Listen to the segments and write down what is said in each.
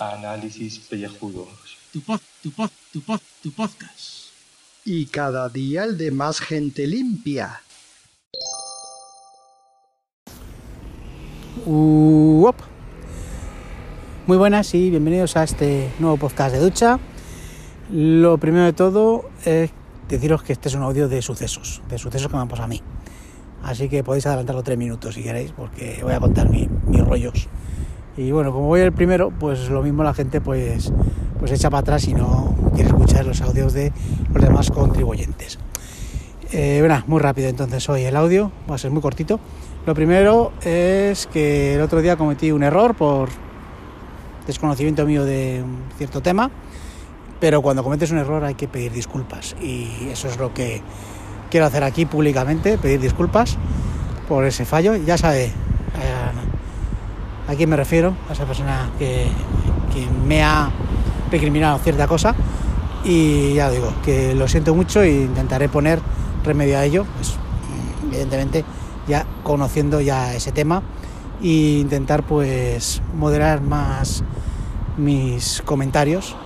Análisis pellejudos. Tu pod, tu pod, tu pod, tu podcast. Y cada día el de más gente limpia. Uop. Muy buenas y bienvenidos a este nuevo podcast de ducha. Lo primero de todo es deciros que este es un audio de sucesos, de sucesos que me han pasado a mí. Así que podéis adelantarlo tres minutos si queréis, porque voy a contar mi- mis rollos. Y bueno, como voy el primero, pues lo mismo la gente pues, pues echa para atrás y no quiere escuchar los audios de los demás contribuyentes. Eh, bueno, muy rápido entonces hoy el audio, va a ser muy cortito. Lo primero es que el otro día cometí un error por desconocimiento mío de un cierto tema, pero cuando cometes un error hay que pedir disculpas y eso es lo que quiero hacer aquí públicamente, pedir disculpas por ese fallo. Ya sabe eh, a quién me refiero, a esa persona que, me ha recriminado cierta cosa y ya digo que lo siento mucho e intentaré poner remedio a ello, pues evidentemente ya conociendo ya ese tema e intentar pues moderar más mis comentarios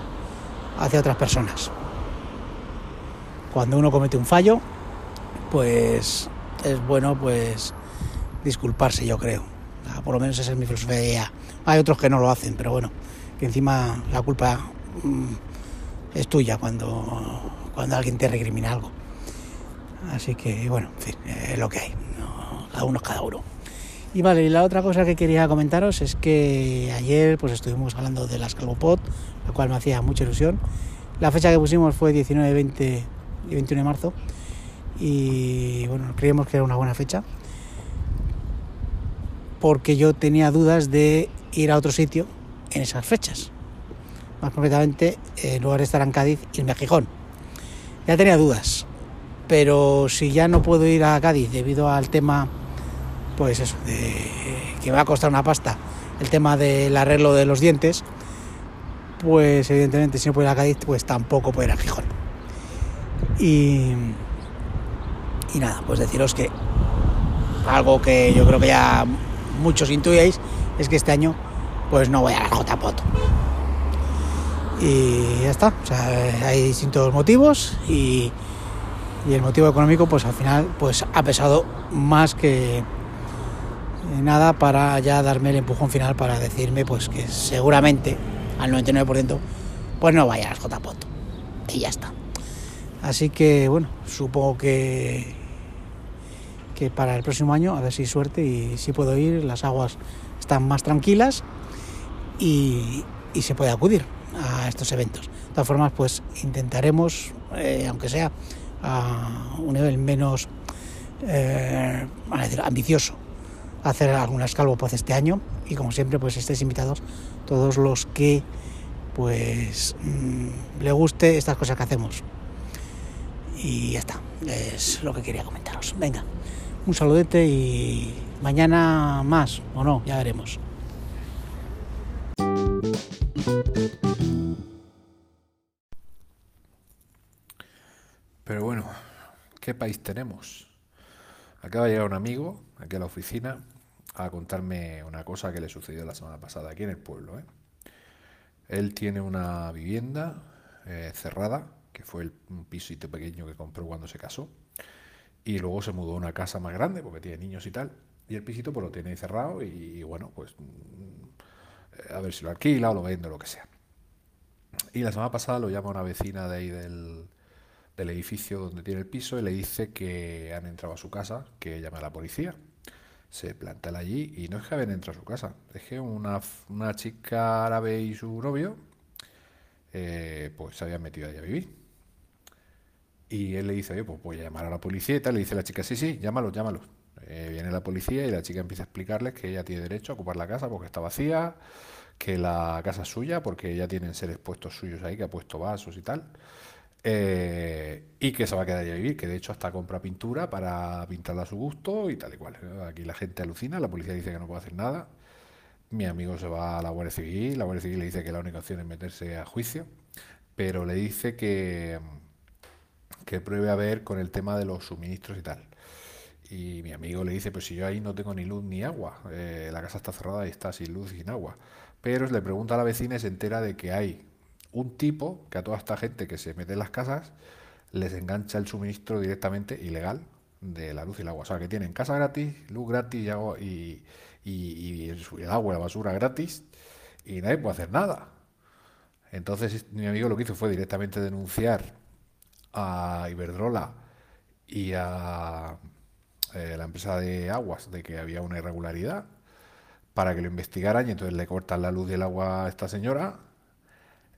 hacia otras personas. Cuando uno comete un fallo, pues es bueno pues disculparse, yo creo. Sea, por lo menos esa es mi filosofía. Hay otros que no lo hacen, pero bueno, que encima la culpa mm, es tuya cuando, cuando alguien te recrimina algo. Así que bueno, en fin, es lo que hay. Cada uno es cada uno. Y vale, y la otra cosa que quería comentaros es que ayer pues estuvimos hablando de las Calvopod, lo cual me hacía mucha ilusión. La fecha que pusimos fue 19, 20 y 21 de marzo y bueno, creíamos que era una buena fecha porque yo tenía dudas de ir a otro sitio en esas fechas. Más concretamente, en lugar de estar en Cádiz, irme a Gijón. Ya tenía dudas, pero si ya no puedo ir a Cádiz debido al tema, pues eso, de, que me va a costar una pasta, el tema del arreglo de los dientes, pues evidentemente si no puedo ir a Cádiz, pues tampoco puedo ir a Gijón. Y, y nada, pues deciros que algo que yo creo que ya muchos intuyéis es que este año pues no voy a la JPOT. Y ya está, o sea, hay distintos motivos y, y el motivo económico pues al final pues ha pesado más que nada para ya darme el empujón final para decirme pues que seguramente al 99% pues no vaya a las JPOT y ya está. Así que bueno, supongo que que para el próximo año a ver si suerte y si puedo ir, las aguas están más tranquilas y, y se puede acudir a estos eventos. De todas formas, pues intentaremos, eh, aunque sea a un nivel menos eh, ambicioso, hacer algunas calvopoz este año y como siempre, pues estéis invitados todos los que pues mm, le guste estas cosas que hacemos. Y ya está, es lo que quería comentaros. Venga, un saludete y mañana más o no, ya veremos. Pero bueno, ¿qué país tenemos? Acaba de llegar un amigo aquí a la oficina a contarme una cosa que le sucedió la semana pasada aquí en el pueblo. ¿eh? Él tiene una vivienda eh, cerrada, que fue el, un pisito pequeño que compró cuando se casó, y luego se mudó a una casa más grande porque tiene niños y tal, y el pisito pues lo tiene cerrado y, bueno, pues mm, a ver si lo alquila o lo vende o lo que sea. Y la semana pasada lo llama una vecina de ahí del, del edificio donde tiene el piso y le dice que han entrado a su casa, que llame a la policía. Se planta allí y no es que habían entrado a su casa, es que una, una chica árabe y su novio eh, pues se habían metido ahí a vivir. Y él le dice, oye, pues voy a llamar a la policía y tal. Le dice la chica, sí, sí, llámalos, llámalos. Eh, viene la policía y la chica empieza a explicarles que ella tiene derecho a ocupar la casa porque está vacía, que la casa es suya porque ya tienen seres puestos suyos ahí, que ha puesto vasos y tal. Eh, y que se va a quedar ahí a vivir, que de hecho hasta compra pintura para pintarla a su gusto y tal y cual. Aquí la gente alucina, la policía dice que no puede hacer nada. Mi amigo se va a la Guardia Civil, la Guardia Civil le dice que la única opción es meterse a juicio, pero le dice que, que pruebe a ver con el tema de los suministros y tal. Y mi amigo le dice, pues si yo ahí no tengo ni luz ni agua, eh, la casa está cerrada y está sin luz y sin agua. Pero le pregunta a la vecina y se entera de que hay un tipo que a toda esta gente que se mete en las casas les engancha el suministro directamente ilegal de la luz y el agua. O sea, que tienen casa gratis, luz gratis y, y el agua y la basura gratis y nadie puede hacer nada. Entonces mi amigo lo que hizo fue directamente denunciar a Iberdrola y a eh, la empresa de aguas de que había una irregularidad para que lo investigaran y entonces le cortan la luz y el agua a esta señora.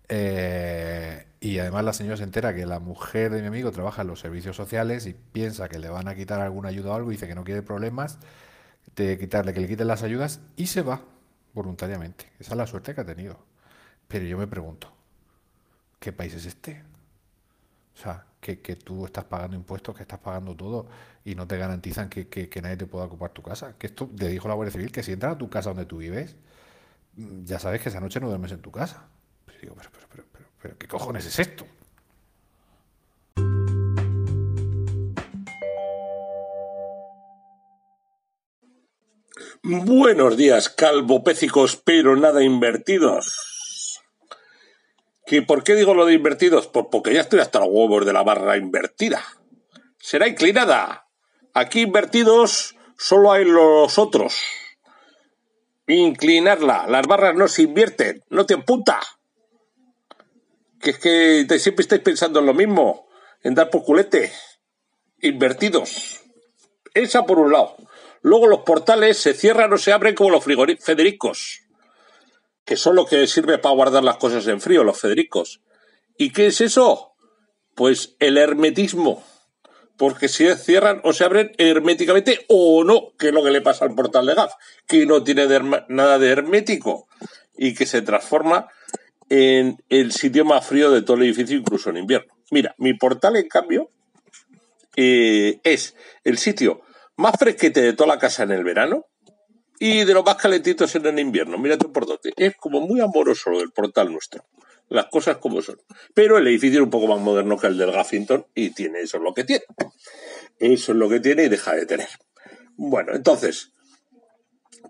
Eh, y además la señora se entera que la mujer de mi amigo trabaja en los servicios sociales y piensa que le van a quitar alguna ayuda o algo, y dice que no quiere problemas de quitarle, que le quiten las ayudas y se va voluntariamente. Esa es la suerte que ha tenido. Pero yo me pregunto, ¿qué país es este? O sea, que, que tú estás pagando impuestos, que estás pagando todo y no te garantizan que, que, nadie te pueda ocupar tu casa. Que esto te dijo la Guardia Civil que si entras a tu casa donde tú vives, mm, ya sabes que esa noche no duermes en tu casa. Pues digo, pero, pero, pero, pero, pero, ¿qué cojones es esto? Buenos días, calvopécicos, pero nada invertidos. ¿Que ¿Por qué digo lo de invertidos? Pues porque ya estoy hasta los huevos de la barra invertida. Será inclinada. Aquí invertidos solo hay los otros. Inclinarla. Las barras no se invierten. No te apunta. Que es que te- siempre estáis pensando en lo mismo. En dar por culete. Invertidos. Esa por un lado. Luego los portales se cierran o se abren como los federicos, que son lo que sirve para guardar las cosas en frío, los federicos. ¿Y qué es eso? Pues el hermetismo. Porque se cierran o se abren herméticamente o no, que es lo que le pasa al portal de gas, que no tiene nada de hermético y que se transforma en el sitio más frío de todo el edificio, incluso en invierno. Mira, mi portal, en cambio, eh, es el sitio más fresquete de toda la casa en el verano y de los más calentitos en el invierno. Mira tú por dónde. Es como muy amoroso lo del portal nuestro. Las cosas como son. Pero el edificio es un poco más moderno que el del Gaffington y tiene eso es lo que tiene. Eso es lo que tiene y deja de tener. Bueno, entonces,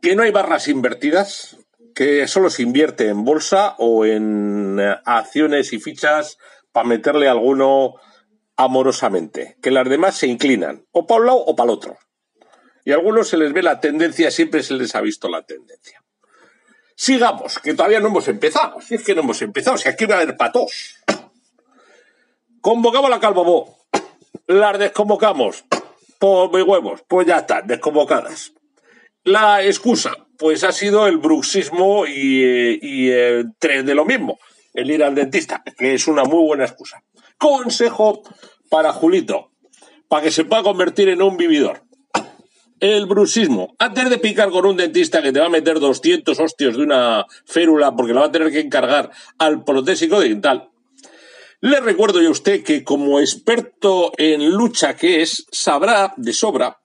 que no hay barras invertidas, que solo se invierte en bolsa o en eh, acciones y fichas para meterle alguno amorosamente, que las demás se inclinan, o para un lado o para el otro. Y a algunos se les ve la tendencia, siempre se les ha visto la tendencia. Sigamos, que todavía no hemos empezado. Si es que no hemos empezado, si aquí va a haber patos. Convocamos a la Calvobó. Las desconvocamos. Por mis huevos, pues ya están, desconvocadas. La excusa, pues ha sido el bruxismo y, eh, y tres de lo mismo. El ir al dentista, que es una muy buena excusa. Consejo para Julito, para que se pueda convertir en un vividor. El bruxismo. Antes de picar con un dentista que te va a meter 200 hostios de una férula porque la va a tener que encargar al protésico dental, le recuerdo yo a usted que como experto en lucha que es, sabrá de sobra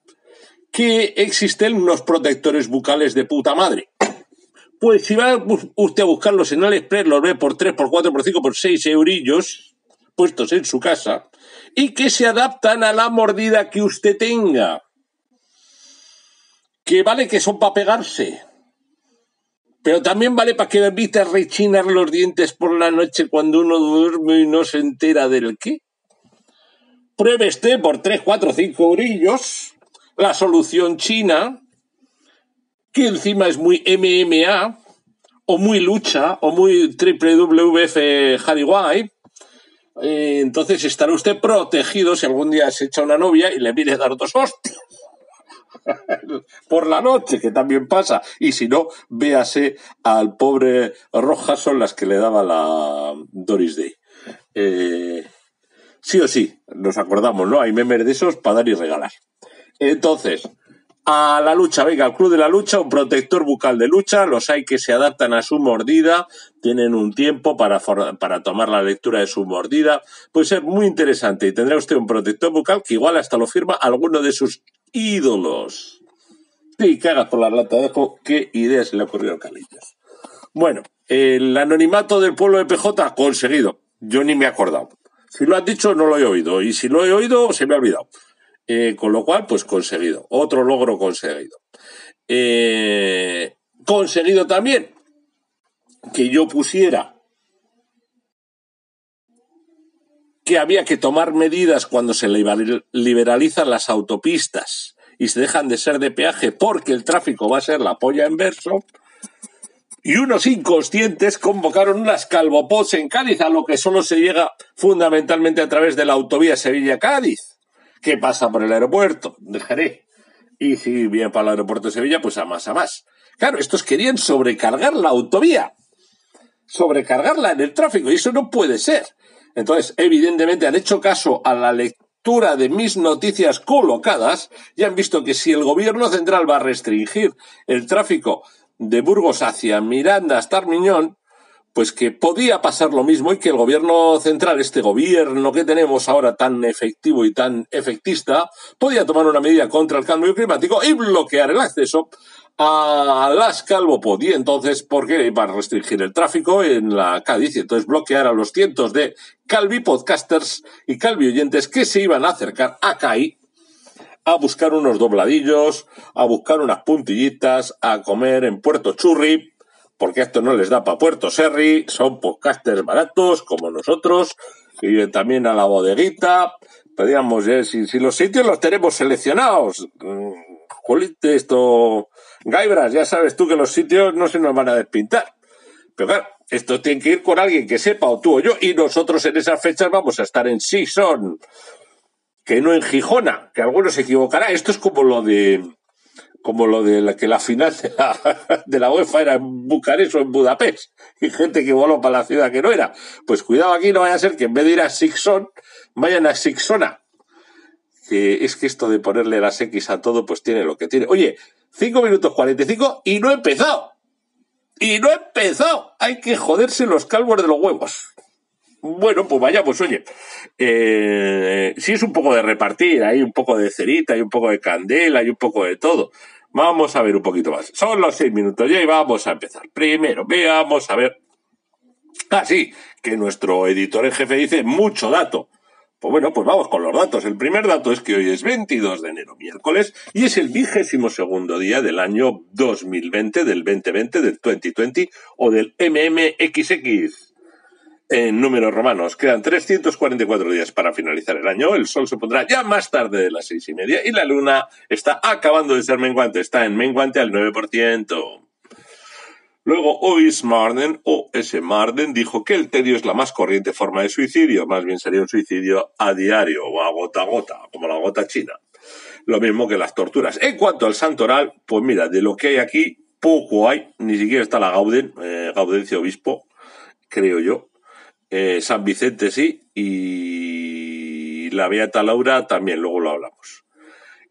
que existen unos protectores bucales de puta madre. Pues si va usted a buscarlos en AliExpress, los ve por 3, por 4, por 5, por 6 eurillos puestos en su casa y que se adaptan a la mordida que usted tenga. Que vale que son para pegarse, pero también vale para que evite rechinar los dientes por la noche cuando uno duerme y no se entera del qué. Pruebe este por 3, 4, 5 eurillos la solución china, que encima es muy MMA, o muy lucha, o muy WWF Harry Eh, entonces estará usted protegido si algún día se echa una novia y le viene a dar dos hostias por la noche, que también pasa. Y si no, véase al pobre Rojas, son las que le daba la Doris Day. Eh, sí o sí, nos acordamos, ¿no? Hay memes de esos para dar y regalar. Entonces, a la lucha, venga, al club de la lucha, un protector bucal de lucha, los hay que se adaptan a su mordida, tienen un tiempo para, para tomar la lectura de su mordida, puede ser muy interesante y tendrá usted un protector bucal que igual hasta lo firma alguno de sus ídolos. Y cagas por la lata de ajo, qué idea se le ha ocurrido al Carlitos. Bueno, el anonimato del pueblo de PJ conseguido. Yo ni me he acordado. Si lo has dicho, no lo he oído. Y si lo he oído, se me ha olvidado. Eh, con lo cual, pues conseguido. Otro logro conseguido. Eh, conseguido también que yo pusiera que había que tomar medidas cuando se liberalizan las autopistas y se dejan de ser de peaje porque el tráfico va a ser la polla en verso. Y unos inconscientes convocaron unas calvopods en Cádiz, a lo que solo se llega fundamentalmente a través de la autovía Sevilla-Cádiz, que pasa por el aeropuerto de Jerez. Y si viene para el aeropuerto de Sevilla, pues a más a más. Claro, estos querían sobrecargar la autovía, sobrecargarla en el tráfico, y eso no puede ser. Entonces, evidentemente han hecho caso a la lectura de mis noticias colocadas y han visto que si el gobierno central va a restringir el tráfico de Burgos hacia Miranda hasta Armiñón, pues que podía pasar lo mismo y que el gobierno central, este gobierno que tenemos ahora tan efectivo y tan efectista, podía tomar una medida contra el cambio climático y bloquear el acceso a las Calvopod. Y entonces, ¿por qué iba a restringir el tráfico en la Cádiz? Entonces bloquear a los cientos de Calvi podcasters y Calvi oyentes que se iban a acercar a CAI a buscar unos dobladillos, a buscar unas puntillitas, a comer en Puerto Churri, porque esto no les da para Puerto Serri, son podcasters baratos como nosotros, y también a la bodeguita. Podríamos, eh, si, los sitios los tenemos seleccionados, mm, esto, Gaibras, ya sabes tú que los sitios no se nos van a despintar. Pero claro, esto tiene que ir con alguien que sepa, o tú o yo, y nosotros en esas fechas vamos a estar en Season que no en Gijona, que algunos se equivocará. Esto es como lo de como lo de la, que la final de la, de la UEFA era en Bucarest o en Budapest, y gente que voló para la ciudad que no era. Pues cuidado aquí, no vaya a ser que en vez de ir a Sixon, vayan a Sixona. Que es que esto de ponerle las X a todo, pues tiene lo que tiene. Oye, 5 minutos 45 y no he empezado. Y no he empezado. Hay que joderse los calvos de los huevos. Bueno, pues vaya, pues oye, eh, sí es un poco de repartir, hay un poco de cerita, hay un poco de candela, hay un poco de todo. Vamos a ver un poquito más. Son los seis minutos ya y vamos a empezar. Primero, veamos a ver. Ah, sí, que nuestro editor en jefe dice mucho dato. Pues bueno, pues vamos con los datos. El primer dato es que hoy es 22 de enero, miércoles, y es el vigésimo segundo día del año 2020, del 2020, del 2020 o del MMXX en números romanos. Quedan 344 días para finalizar el año. El sol se pondrá ya más tarde de las seis y media y la luna está acabando de ser menguante. Está en menguante al 9%. Luego, Ois Marden, o S. Marden, dijo que el tedio es la más corriente forma de suicidio. Más bien sería un suicidio a diario o a gota a gota, como la gota china. Lo mismo que las torturas. En cuanto al santoral, pues mira, de lo que hay aquí, poco hay. Ni siquiera está la Gauden, eh, Gaudencio Obispo, creo yo. Eh, San Vicente sí, y la Beata Laura también, luego lo hablamos.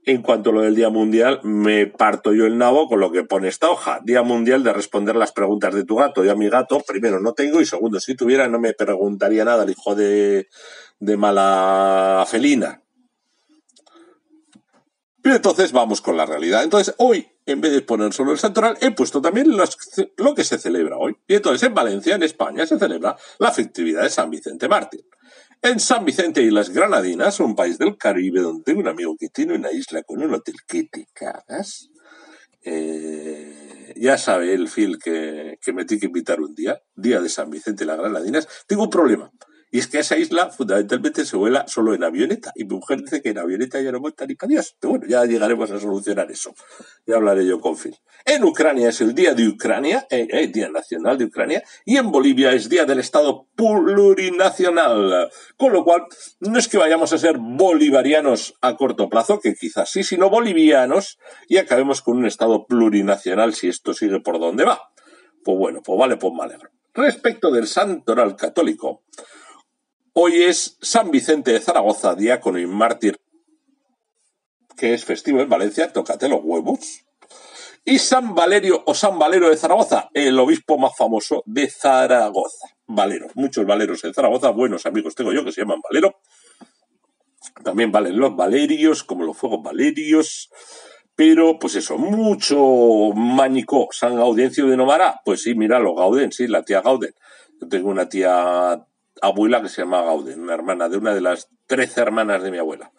En cuanto a lo del Día Mundial, me parto yo el nabo con lo que pone esta hoja. Día Mundial de responder las preguntas de tu gato. Yo a mi gato, primero, no tengo y segundo, si tuviera, no me preguntaría nada el hijo de, de mala felina. Pero entonces vamos con la realidad. Entonces, hoy en vez de poner solo el santoral, he puesto también lo que se celebra hoy. Y entonces en Valencia, en España, se celebra la festividad de San Vicente Mártir. En San Vicente y las Granadinas, un país del Caribe donde tengo un amigo que tiene una isla con un hotel que te cagas, eh, ya sabe el Phil que, que me tiene que invitar un día, día de San Vicente y las Granadinas, tengo un problema. Y es que esa isla fundamentalmente se vuela solo en avioneta. Y mi mujer dice que en avioneta ya no vuelta ni para Dios. Pero bueno, ya llegaremos a solucionar eso. Ya hablaré yo con Phil. En Ucrania es el Día de Ucrania, eh, eh, Día Nacional de Ucrania. Y en Bolivia es Día del Estado Plurinacional. Con lo cual, no es que vayamos a ser bolivarianos a corto plazo, que quizás sí, sino bolivianos. Y acabemos con un Estado plurinacional si esto sigue por donde va. Pues bueno, pues vale, pues vale. Respecto del santoral católico, Hoy es San Vicente de Zaragoza, diácono y mártir, que es festivo en Valencia, tócate los huevos. Y San Valerio o San Valero de Zaragoza, el obispo más famoso de Zaragoza. Valero, muchos valeros en Zaragoza, buenos amigos tengo yo que se llaman Valero. También valen los valerios, como los fuegos valerios. Pero, pues eso, mucho manicó. San Gaudencio de Novara, pues sí, mira, los Gauden, sí, la tía Gauden. Yo tengo una tía abuela que se llama Gauden, una hermana de una de las trece hermanas de mi abuela.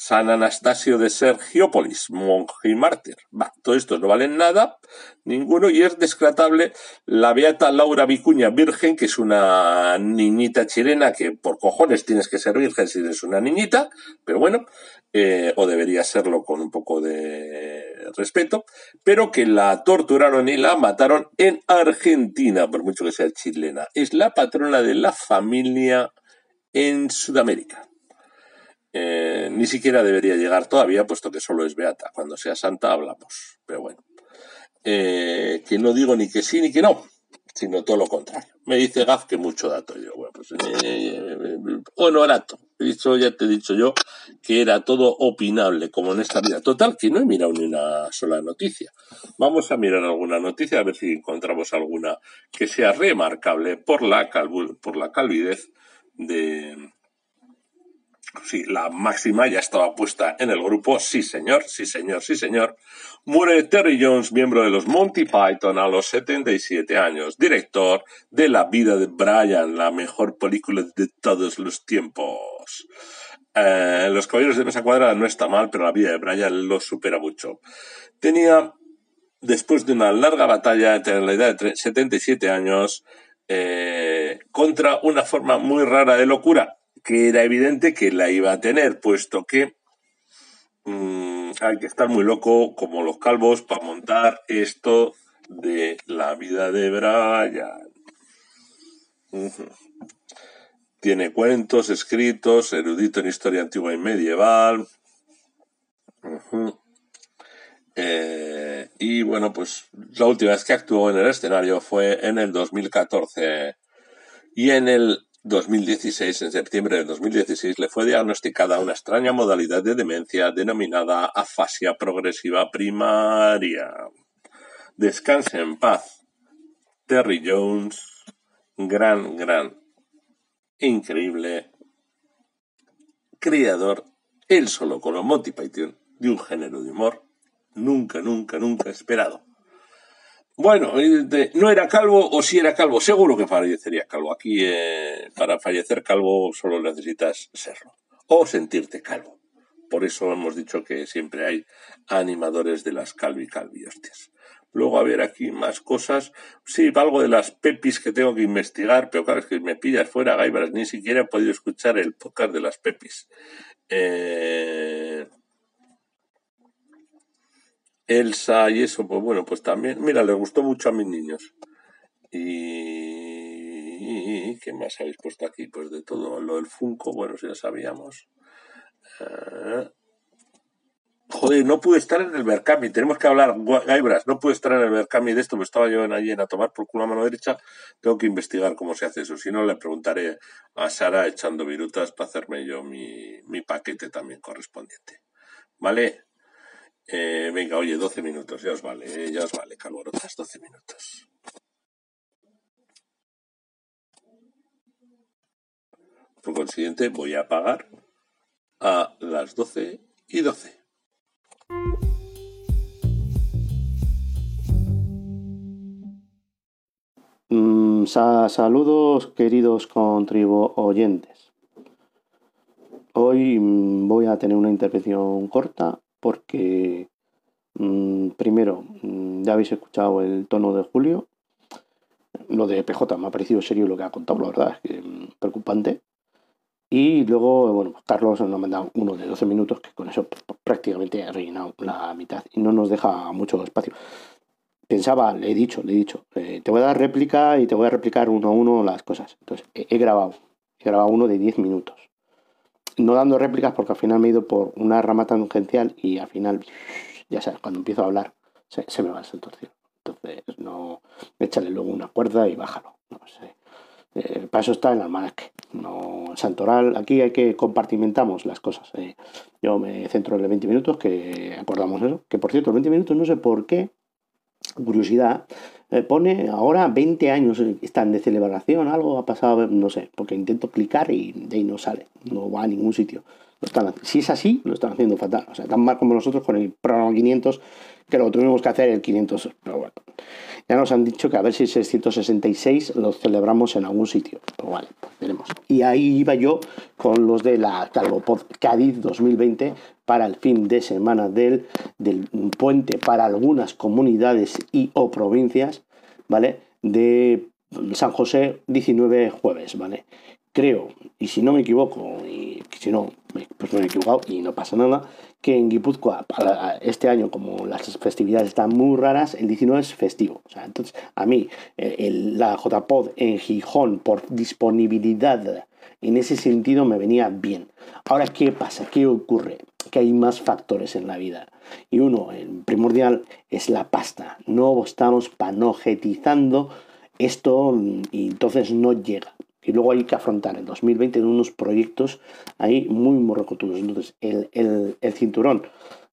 San Anastasio de Sergiópolis, monje y mártir. Va, todo esto no valen nada, ninguno, y es descratable la beata Laura Vicuña Virgen, que es una niñita chilena que por cojones tienes que ser virgen si eres una niñita, pero bueno, eh, o debería serlo con un poco de respeto, pero que la torturaron y la mataron en Argentina, por mucho que sea chilena. Es la patrona de la familia en Sudamérica. Eh, ni siquiera debería llegar todavía, puesto que solo es beata. Cuando sea santa hablamos. Pero bueno. Eh, que no digo ni que sí ni que no, sino todo lo contrario. Me dice Gaf que mucho dato. Yo, bueno, pues, eh, honorato. Dicho, ya te he dicho yo que era todo opinable, como en esta vida. Total, que no he mirado ni una sola noticia. Vamos a mirar alguna noticia, a ver si encontramos alguna que sea remarcable por la, por la calvidez de, Sí, la máxima ya estaba puesta en el grupo. Sí, señor, sí, señor, sí, señor. Muere Terry Jones, miembro de los Monty Python, a los 77 años. Director de La vida de Brian, la mejor película de todos los tiempos. Eh, los Caballeros de Mesa Cuadrada no está mal, pero La vida de Brian lo supera mucho. Tenía, después de una larga batalla entre la edad de 77 años, eh, contra una forma muy rara de locura que era evidente que la iba a tener, puesto que mm, hay que estar muy loco como los calvos para montar esto de la vida de Brian. Tiene cuentos escritos, erudito en historia antigua y medieval. Eh, y bueno, pues la última vez que actuó en el escenario fue en el 2014. Y en el 2016, en septiembre de 2016, le fue diagnosticada una extraña modalidad de demencia denominada afasia progresiva primaria. Descanse en paz. Terry Jones, gran, gran, increíble creador, él solo con Monty Python, de un género de humor nunca, nunca, nunca esperado. Bueno, no era calvo o si era calvo, seguro que fallecería calvo. Aquí eh, para fallecer calvo solo necesitas serlo o sentirte calvo. Por eso hemos dicho que siempre hay animadores de las calvi calvi, hostias. Luego a ver aquí más cosas. Sí, algo de las pepis que tengo que investigar, pero claro, es que me pillas fuera, Gaibras. Ni siquiera he podido escuchar el podcast de las pepis. Eh, Elsa y eso, pues bueno, pues también, mira, le gustó mucho a mis niños. Y ¿qué más habéis puesto aquí? Pues de todo, lo del Funko, bueno, ya sabíamos. Ah. Joder, no pude estar en el Berkami, tenemos que hablar, Gaibras, no pude estar en el Berkami de esto, me estaba yo en allí en a tomar por culo a mano derecha, tengo que investigar cómo se hace eso, si no le preguntaré a Sara echando virutas para hacerme yo mi, mi paquete también correspondiente. ¿Vale? Eh, venga, oye, 12 minutos, ya os vale, eh, ya os vale, calorotas, 12 minutos. Por consiguiente, voy a pagar a las 12 y 12. Mm, saludos, queridos contribu oyentes. Hoy mm, voy a tener una intervención corta porque mm, primero mm, ya habéis escuchado el tono de Julio. Lo de PJ me ha parecido serio lo que ha contado, la verdad, es que mm, preocupante. Y luego, bueno, pues Carlos nos ha mandado uno de 12 minutos, que con eso prácticamente ha rellenado la mitad y no nos deja mucho espacio. Pensaba, le he dicho, le he dicho, eh, te voy a dar réplica y te voy a replicar uno a uno las cosas. Entonces, he grabado, he grabado uno de 10 minutos no dando réplicas porque al final me he ido por una rama tangencial y al final, ya sabes, cuando empiezo a hablar se, me va el torcido. Entonces, no, échale luego una cuerda y bájalo. No para eso está el almanaque. No, Santoral, aquí hay que compartimentamos las cosas. Eh. Yo me centro en los 20 minutos, que acordamos eso. Que por cierto, 20 minutos no sé por qué, curiosidad, eh, pone ahora 20 años, están de celebración, algo ha pasado, no sé, porque intento clicar y de ahí no sale, no va a ningún sitio. están, si es así, lo están haciendo fatal. O sea, tan mal como nosotros con el programa 500, que lo tuvimos que hacer el 500. Pero bueno. ya nos han dicho que a ver si el 666 lo celebramos en algún sitio. Pues vale, pues veremos. Y ahí iba yo con los de la Calvopod Cádiz 2020 para el fin de semana del, puente para algunas comunidades y o provincias, ¿vale? De San José 19 jueves, ¿vale? Creo, y si no me equivoco, y si no, pues me he equivocado y no pasa nada, que en Guipúzcoa este año, como las festividades están muy raras, el 19 es festivo. Entonces, a mí, el, la JPod en Gijón, por disponibilidad, en ese sentido me venía bien. Ahora, ¿qué pasa? ¿Qué ocurre? Que hay más factores en la vida. Y uno, el primordial, es la pasta. No estamos panojetizando esto y entonces no llega. Y luego hay que afrontar el 2020 en unos proyectos ahí muy morrocotudos. Entonces, el, el, cinturón,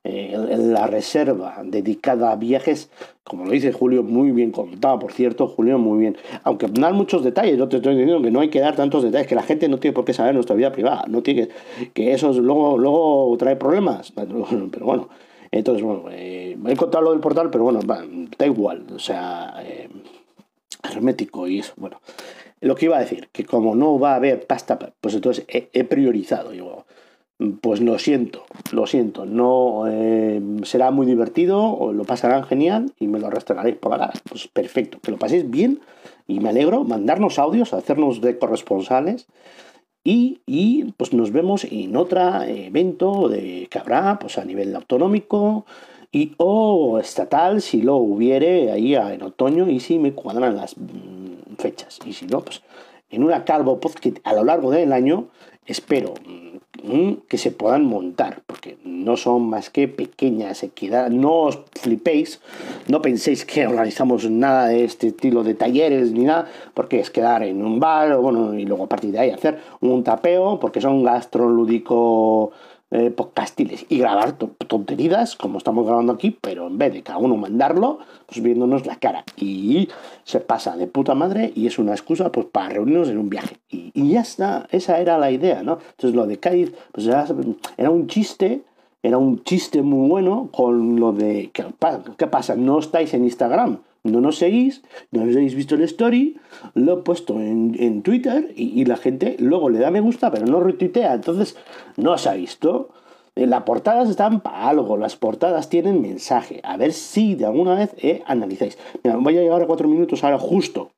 la reserva dedicada a viajes, como lo dice Julio, muy bien contado, por cierto, Julio, muy bien. Aunque hay muchos detalles, yo te estoy diciendo que no hay que dar tantos detalles, que la gente no tiene por qué saber nuestra vida privada, no tiene que, que eso luego, luego trae problemas. Pero bueno, entonces, bueno, eh, he contado lo del portal, pero bueno, da igual, o sea, eh, hermético y eso, bueno. Lo que iba a decir, que como no va a haber pasta, pues entonces he, priorizado. Digo, pues lo siento, lo siento, no eh, será muy divertido, lo pasarán genial y me lo restregaréis por la cara. Pues perfecto, que lo paséis bien y me alegro, mandarnos audios, hacernos de corresponsales y, y pues nos vemos en otro evento de que habrá pues a nivel autonómico y o estatal si lo hubiere ahí en otoño y si me cuadran las fechas. Y si no, pues en una Calvo Podcast a lo largo del año espero mm, que se puedan montar, porque no son más que pequeñas equidades. No os flipéis, no penséis que organizamos nada de este estilo de talleres ni nada, porque es quedar en un bar, bueno, y luego a partir de ahí hacer un tapeo, porque son gastrolúdico eh, podcastiles y grabar tonterías como estamos grabando aquí, pero en vez de cada uno mandarlo, pues viéndonos la cara. Y se pasa de puta madre y es una excusa pues para reunirnos en un viaje. Y, ya está, esa era la idea, ¿no? Entonces lo de Cádiz, pues era, era un chiste era un chiste muy bueno con lo de ¿qué, ¿qué pasa? No estáis en Instagram, no nos seguís, no habéis visto el story, lo he puesto en, Twitter y, la gente luego le da me gusta, pero no retuitea. Entonces, no se ha visto. Las portadas están para algo, las portadas tienen mensaje. A ver si de alguna vez eh, analizáis. Mira, voy a llegar a cuatro minutos ahora justo